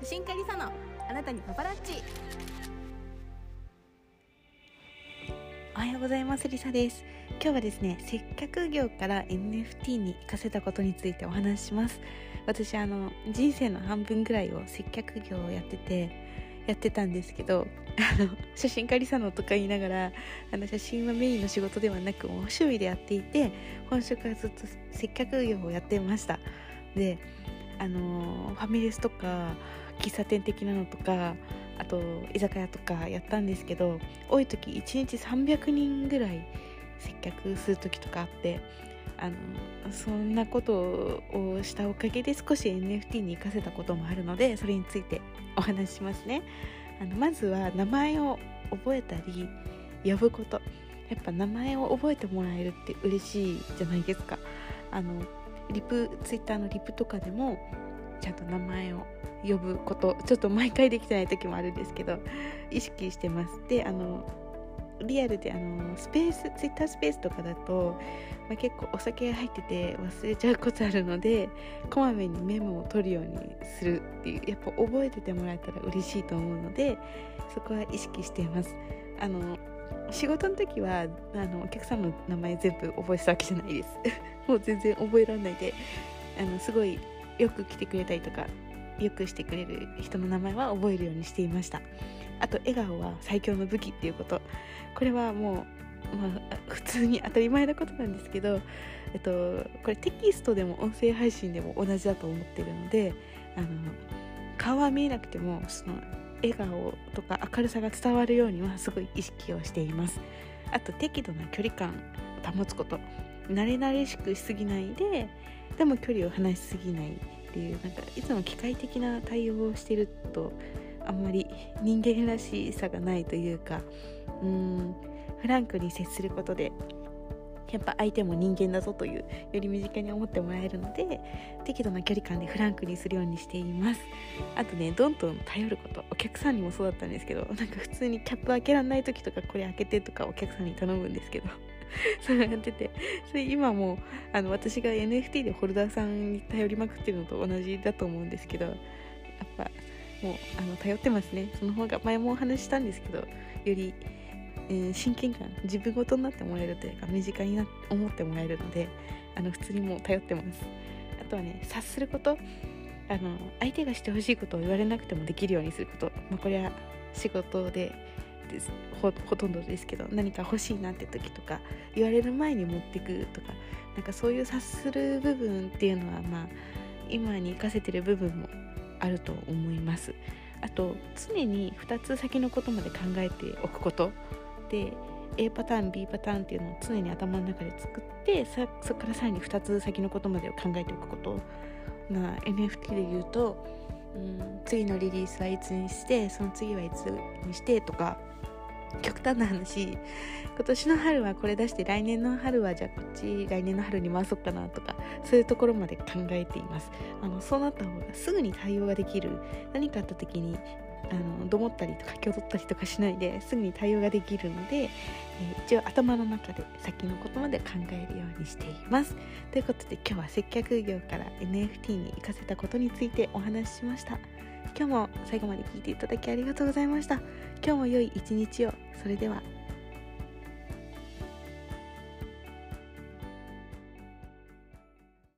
写真家リサのあなたにパパラッチ。おはようございますリサです。今日はですね接客業から NFT に活かせたことについてお話しします。私あの人生の半分ぐらいを接客業をやっててやってたんですけどあの写真家リサのとか言いながらあの写真はメインの仕事ではなく趣味でやっていて本職はずっと接客業をやってました。であのファミレスとか喫茶店的なのとかあと居酒屋とかやったんですけど多い時1日300人ぐらい接客する時とかあってあのそんなことをしたおかげで少し NFT に活かせたこともあるのでそれについてお話ししますね。あのまずは名前を覚えたり呼ぶこと。やっぱ名前を覚えてもらえるって嬉しいじゃないですか。あのリプツイッターのリプとかでもちゃんと名前を呼ぶことちょっと毎回できてない時もあるんですけど意識してます。であのリアルであのスペースツイッタースペースとかだと、まあ、結構お酒入ってて忘れちゃうことあるのでこまめにメモを取るようにするっていうやっぱ覚えててもらえたら嬉しいと思うのでそこは意識しています。あの仕事の時はあのお客さんの名前全部覚えてたわけじゃないです。もう全然覚えられないであのすごいよく来てくれたりとかよくしてくれる人の名前は覚えるようにしていました。あと笑顔は最強の武器っていうこと。これはもう、まあ、普通に当たり前なことなんですけど、えっと、これテキストでも音声配信でも同じだと思ってるのであの顔は見えなくてもその笑顔とか明るさが伝わるようにはすごい意識をしています。あと適度な距離感保つこと。慣れ慣れしくしすぎないででも距離を離しすぎないっていうなんかいつも機械的な対応をしてるとあんまり人間らしさがないというかうーんフランクに接することでやっぱ相手も人間だぞというより身近に思ってもらえるので適度な距離感でフランクにするようにしています。あとねどんどん頼ることお客さんにもそうだったんですけどなんか普通にキャップ開けられない時とかこれ開けてとかお客さんに頼むんですけどそれやっててそれ今もあの私が NFT でホルダーさんに頼りまくってるのと同じだと思うんですけどやっぱもうあの頼ってますね。その方が前もお話したんですけどより、えー、親近感自分ごとになってもらえるというか身近にな思ってもらえるのであの普通にもう頼ってます。あとはね察すること。あの相手がしてほしいことを言われなくてもできるようにすること、まあ、これは仕事でです。ほとんどですけど何か欲しいなって時とか言われる前に持ってくとか。なんかそういう察する部分っていうのはまあ今に生かせてる部分もあると思います。あと常に2つ先のことまで考えておくこと。A パターン B パターンっていうのを常に頭の中で作ってそこからさらに2つ先のことまでを考えておくことな NFT で言うと、うん、次のリリースはいつにしてその次はいつにしてとか極端な話。今年の春はこれ出して来年の春はじゃあこっち来年の春に回そうかなとかそういうところまで考えています。あのそうなった方がすぐに対応ができる。何かあった時にあのどもったりとか気を取ったりとかしないですぐに対応ができるので、えー、一応頭の中で先のことまで考えるようにしています。ということで今日は接客業から NFT に行かせたことについてお話ししました。今日も最後まで聞いていただきありがとうございました。今日も良い一日を。それでは。